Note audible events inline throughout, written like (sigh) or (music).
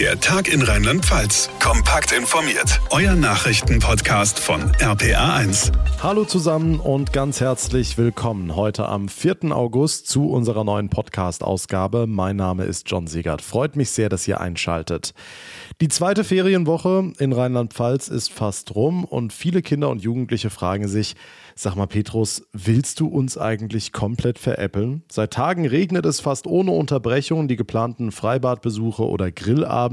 Der Tag in Rheinland-Pfalz. Kompakt informiert. Euer Nachrichtenpodcast von RPA1. Hallo zusammen und ganz herzlich willkommen heute am 4. August zu unserer neuen Podcast-Ausgabe. Mein Name ist John Siegert. Freut mich sehr, dass ihr einschaltet. Die zweite Ferienwoche in Rheinland-Pfalz ist fast rum und viele Kinder und Jugendliche fragen sich, Sag mal, Petrus, willst du uns eigentlich komplett veräppeln? Seit Tagen regnet es fast ohne Unterbrechung. Die geplanten Freibadbesuche oder Grillabende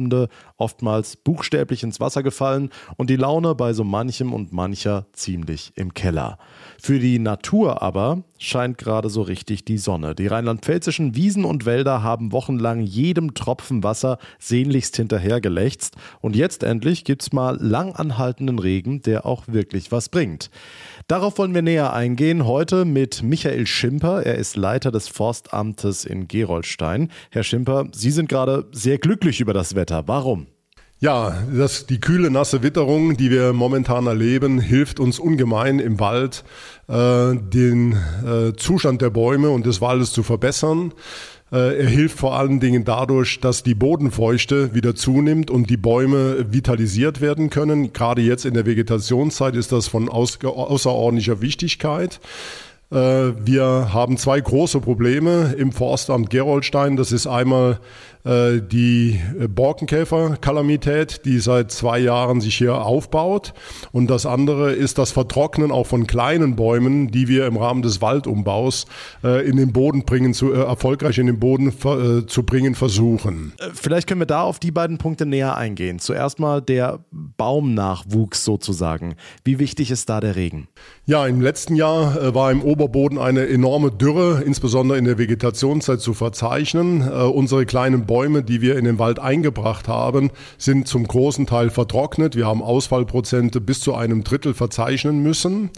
oftmals buchstäblich ins Wasser gefallen und die Laune bei so manchem und mancher ziemlich im Keller. Für die Natur aber scheint gerade so richtig die Sonne. Die rheinland-pfälzischen Wiesen und Wälder haben wochenlang jedem Tropfen Wasser sehnlichst hinterhergelächzt und jetzt endlich gibt's mal lang anhaltenden Regen, der auch wirklich was bringt. Darauf wollen wir näher eingehen heute mit Michael Schimper. Er ist Leiter des Forstamtes in Gerolstein. Herr Schimper, Sie sind gerade sehr glücklich über das Wetter. Warum? Ja, das, die kühle, nasse Witterung, die wir momentan erleben, hilft uns ungemein im Wald, äh, den äh, Zustand der Bäume und des Waldes zu verbessern. Äh, er hilft vor allen Dingen dadurch, dass die Bodenfeuchte wieder zunimmt und die Bäume vitalisiert werden können. Gerade jetzt in der Vegetationszeit ist das von außerordentlicher Wichtigkeit. Äh, wir haben zwei große Probleme im Forstamt Gerolstein. Das ist einmal äh, die Borkenkäfer-Kalamität, die seit zwei Jahren sich hier aufbaut. Und das andere ist das Vertrocknen auch von kleinen Bäumen, die wir im Rahmen des Waldumbaus äh, in den Boden bringen, zu, erfolgreich in den Boden zu bringen versuchen. Vielleicht können wir da auf die beiden Punkte näher eingehen. Zuerst mal der Baumnachwuchs sozusagen. Wie wichtig ist da der Regen? Ja, im letzten Jahr war im Ober Oberboden eine enorme Dürre, insbesondere in der Vegetationszeit, zu verzeichnen. Äh, unsere kleinen Bäume, die wir in den Wald eingebracht haben, sind zum großen Teil vertrocknet. Wir haben Ausfallprozente bis zu einem Drittel verzeichnen müssen.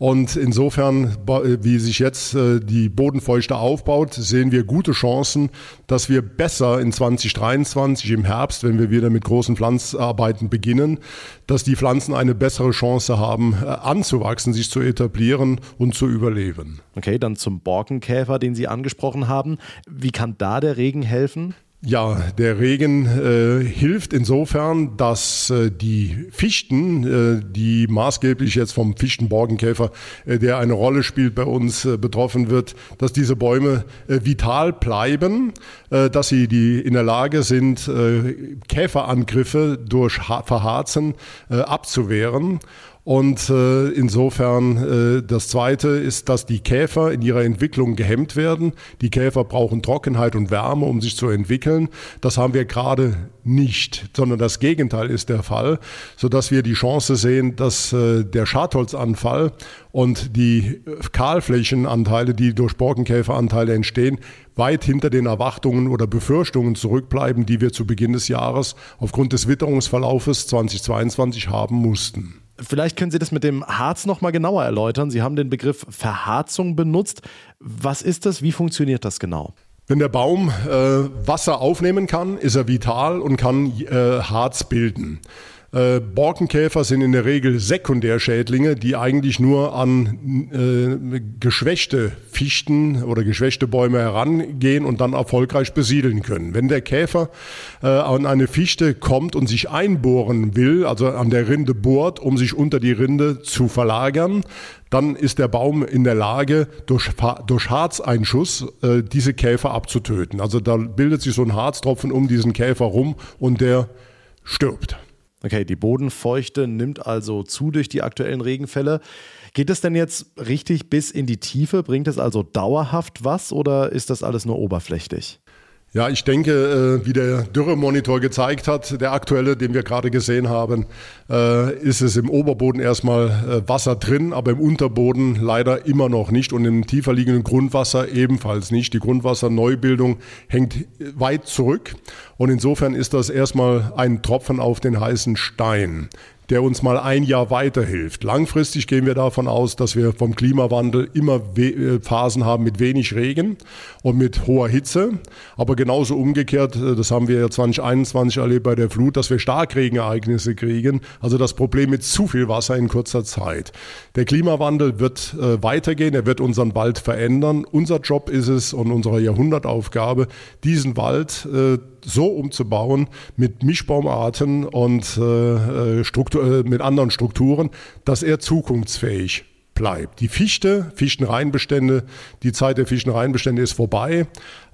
Und insofern, wie sich jetzt äh, die Bodenfeuchte aufbaut, sehen wir gute Chancen, dass wir besser in 2023 im Herbst, wenn wir wieder mit großen Pflanzarbeiten beginnen, dass die Pflanzen eine bessere Chance haben, äh, anzuwachsen, sich zu etablieren und zu überleben. Okay, dann zum Borkenkäfer, den Sie angesprochen haben. Wie kann da der Regen helfen? Ja, der Regen äh, hilft insofern, dass äh, die Fichten, äh, die maßgeblich jetzt vom Fichtenborkenkäfer, äh, der eine Rolle spielt, bei uns äh, betroffen wird, dass diese Bäume äh, vital bleiben, dass sie die in der Lage sind, Käferangriffe durch Verharzen abzuwehren. Und äh, insofern äh, das Zweite ist, dass die Käfer in ihrer Entwicklung gehemmt werden. Die Käfer brauchen Trockenheit und Wärme, um sich zu entwickeln. Das haben wir gerade nicht, sondern das Gegenteil ist der Fall, sodass wir die Chance sehen, dass äh, der Schadholzanfall und die Kahlflächenanteile, die durch Borkenkäferanteile entstehen, weit hinter den Erwartungen oder Befürchtungen zurückbleiben, die wir zu Beginn des Jahres aufgrund des Witterungsverlaufes 2022 haben mussten. Vielleicht können Sie das mit dem Harz noch mal genauer erläutern. Sie haben den Begriff Verharzung benutzt. Was ist das? Wie funktioniert das genau? Wenn der Baum äh, Wasser aufnehmen kann, ist er vital und kann äh, Harz bilden. Äh, Borkenkäfer sind in der Regel Sekundärschädlinge, die eigentlich nur an äh, geschwächte Fichten oder geschwächte Bäume herangehen und dann erfolgreich besiedeln können. Wenn der Käfer äh, an eine Fichte kommt und sich einbohren will, also an der Rinde bohrt, um sich unter die Rinde zu verlagern, dann ist der Baum in der Lage, durch, durch Harzeinschuss äh, diese Käfer abzutöten. Also da bildet sich so ein Harztropfen um diesen Käfer rum und der stirbt. Okay, die Bodenfeuchte nimmt also zu durch die aktuellen Regenfälle. Geht es denn jetzt richtig bis in die Tiefe? Bringt es also dauerhaft was oder ist das alles nur oberflächlich? Ja, ich denke, äh, wie der Dürremonitor gezeigt hat, der aktuelle, den wir gerade gesehen haben, äh, ist es im Oberboden erstmal äh, Wasser drin, aber im Unterboden leider immer noch nicht und im tiefer liegenden Grundwasser ebenfalls nicht. Die Grundwasserneubildung hängt weit zurück und insofern ist das erstmal ein Tropfen auf den heißen Stein. Der uns mal ein Jahr weiterhilft. Langfristig gehen wir davon aus, dass wir vom Klimawandel immer äh, Phasen haben mit wenig Regen und mit hoher Hitze. Aber genauso umgekehrt, äh, das haben wir ja 2021 erlebt bei der Flut, dass wir Starkregenereignisse kriegen. Also das Problem mit zu viel Wasser in kurzer Zeit. Der Klimawandel wird äh, weitergehen, er wird unseren Wald verändern. Unser Job ist es und unsere Jahrhundertaufgabe, diesen Wald so umzubauen mit Mischbaumarten und äh, Struktur, mit anderen Strukturen, dass er zukunftsfähig bleibt. Die Fichte, Fichtenreinbestände, die Zeit der Fichtenreinbestände ist vorbei.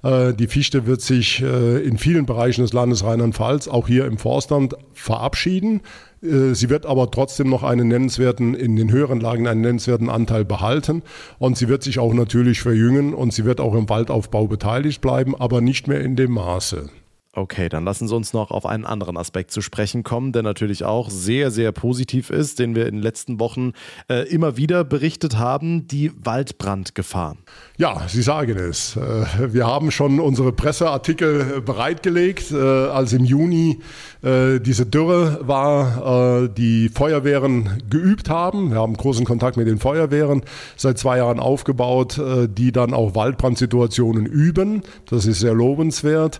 Äh, die Fichte wird sich äh, in vielen Bereichen des Landes Rheinland-Pfalz, auch hier im Forstland, verabschieden. Äh, sie wird aber trotzdem noch einen nennenswerten, in den höheren Lagen einen nennenswerten Anteil behalten. Und sie wird sich auch natürlich verjüngen und sie wird auch im Waldaufbau beteiligt bleiben, aber nicht mehr in dem Maße. Okay, dann lassen Sie uns noch auf einen anderen Aspekt zu sprechen kommen, der natürlich auch sehr, sehr positiv ist, den wir in den letzten Wochen äh, immer wieder berichtet haben, die Waldbrandgefahr. Ja, Sie sagen es. Äh, wir haben schon unsere Presseartikel bereitgelegt, äh, als im Juni äh, diese Dürre war, die Feuerwehren geübt haben. Wir haben großen Kontakt mit den Feuerwehren seit zwei Jahren aufgebaut, die dann auch Waldbrandsituationen üben. Das ist sehr lobenswert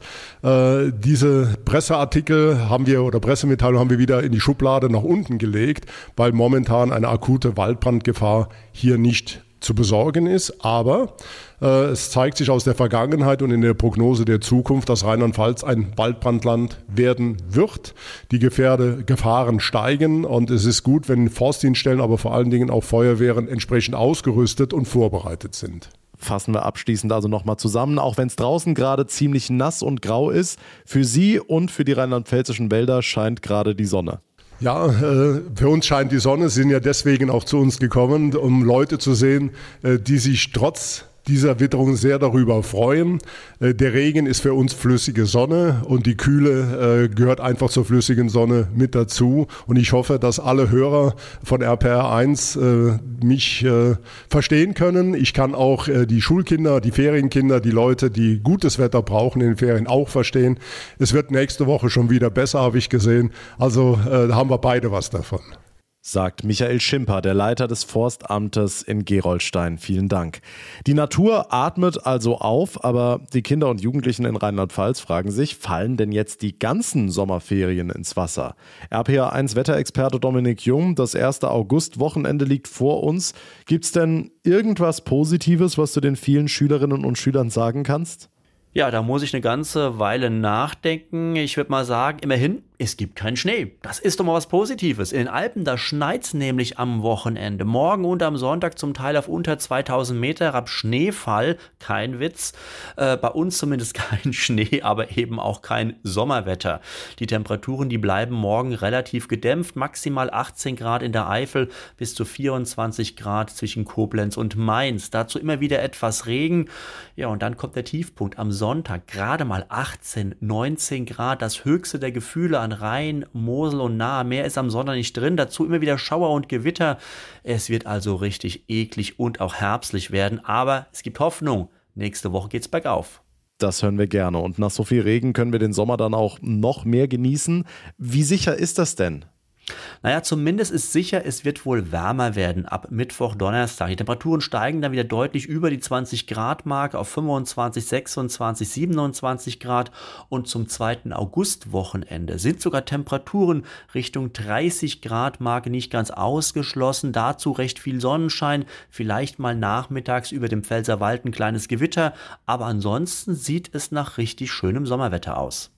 diese Presseartikel haben wir oder Pressemitteilung haben wir wieder in die Schublade nach unten gelegt, weil momentan eine akute Waldbrandgefahr hier nicht zu besorgen ist. Aber äh, es zeigt sich aus der Vergangenheit und in der Prognose der Zukunft, dass Rheinland-Pfalz ein Waldbrandland werden wird. Die Gefährde, Gefahren steigen und es ist gut, wenn Forstdienststellen, aber vor allen Dingen auch Feuerwehren entsprechend ausgerüstet und vorbereitet sind. Fassen wir abschließend also nochmal zusammen, auch wenn es draußen gerade ziemlich nass und grau ist, für Sie und für die rheinland-pfälzischen Wälder scheint gerade die Sonne. Ja, äh, für uns scheint die Sonne, Sie sind ja deswegen auch zu uns gekommen, um Leute zu sehen, äh, die sich trotz dieser Witterung sehr darüber freuen. Äh, der Regen ist für uns flüssige Sonne und die Kühle äh, gehört einfach zur flüssigen Sonne mit dazu. Und ich hoffe, dass alle Hörer von RPR1 äh, mich verstehen können. Ich kann auch die Schulkinder, die Ferienkinder, die Leute, die gutes Wetter brauchen in den Ferien auch verstehen. Es wird nächste Woche schon wieder besser, habe ich gesehen. Also haben wir beide was davon sagt Michael Schimper, der Leiter des Forstamtes in Gerolstein. Vielen Dank. Die Natur atmet also auf, aber die Kinder und Jugendlichen in Rheinland-Pfalz fragen sich, fallen denn jetzt die ganzen Sommerferien ins Wasser? RPA1 Wetterexperte Dominik Jung, das erste August-Wochenende liegt vor uns. Gibt es denn irgendwas Positives, was du den vielen Schülerinnen und Schülern sagen kannst? Ja, da muss ich eine ganze Weile nachdenken. Ich würde mal sagen, immerhin es gibt keinen Schnee. Das ist doch mal was Positives. In den Alpen, da schneit's nämlich am Wochenende. Morgen und am Sonntag zum Teil auf unter 2000 Meter ab Schneefall. Kein Witz. Äh, bei uns zumindest (laughs) kein Schnee, aber eben auch kein Sommerwetter. Die Temperaturen, die bleiben morgen relativ gedämpft. Maximal 18 Grad in der Eifel bis zu 24 Grad zwischen Koblenz und Mainz. Dazu immer wieder etwas Regen. Ja, und dann kommt der Tiefpunkt am Sonntag. Gerade mal 18, 19 Grad. Das höchste der Gefühle an Rhein, Mosel und Nahe. Mehr ist am Sonntag nicht drin. Dazu immer wieder Schauer und Gewitter. Es wird also richtig eklig und auch herbstlich werden. Aber es gibt Hoffnung. Nächste Woche geht's bergauf. Das hören wir gerne. Und nach so viel Regen können wir den Sommer dann auch noch mehr genießen. Wie sicher ist das denn? Naja, zumindest ist sicher, es wird wohl wärmer werden ab Mittwoch, Donnerstag. Die Temperaturen steigen dann wieder deutlich über die 20 Grad Marke auf 25, 26, 27 Grad und zum 2. August Wochenende sind sogar Temperaturen Richtung 30 Grad Marke nicht ganz ausgeschlossen. Dazu recht viel Sonnenschein, vielleicht mal nachmittags über dem Pfälzerwald ein kleines Gewitter, aber ansonsten sieht es nach richtig schönem Sommerwetter aus.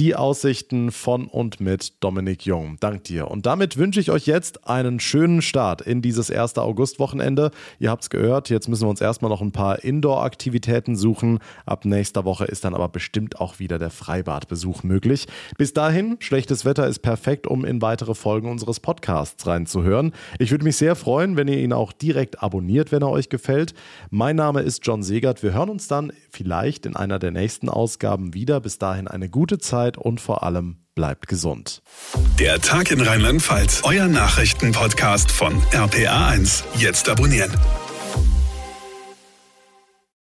Die Aussichten von und mit Dominik Jung. Dank dir. Und damit wünsche ich euch jetzt einen schönen Start in dieses erste August-Wochenende. Ihr habt es gehört, jetzt müssen wir uns erstmal noch ein paar Indoor-Aktivitäten suchen. Ab nächster Woche ist dann aber bestimmt auch wieder der Freibadbesuch möglich. Bis dahin, schlechtes Wetter ist perfekt, um in weitere Folgen unseres Podcasts reinzuhören. Ich würde mich sehr freuen, wenn ihr ihn auch direkt abonniert, wenn er euch gefällt. Mein Name ist John Segert. Wir hören uns dann vielleicht in einer der nächsten Ausgaben wieder. Bis dahin eine gute Zeit Zeit und vor allem bleibt gesund. Der Tag in Rheinland-Pfalz, euer Nachrichtenpodcast von RPA1. Jetzt abonnieren.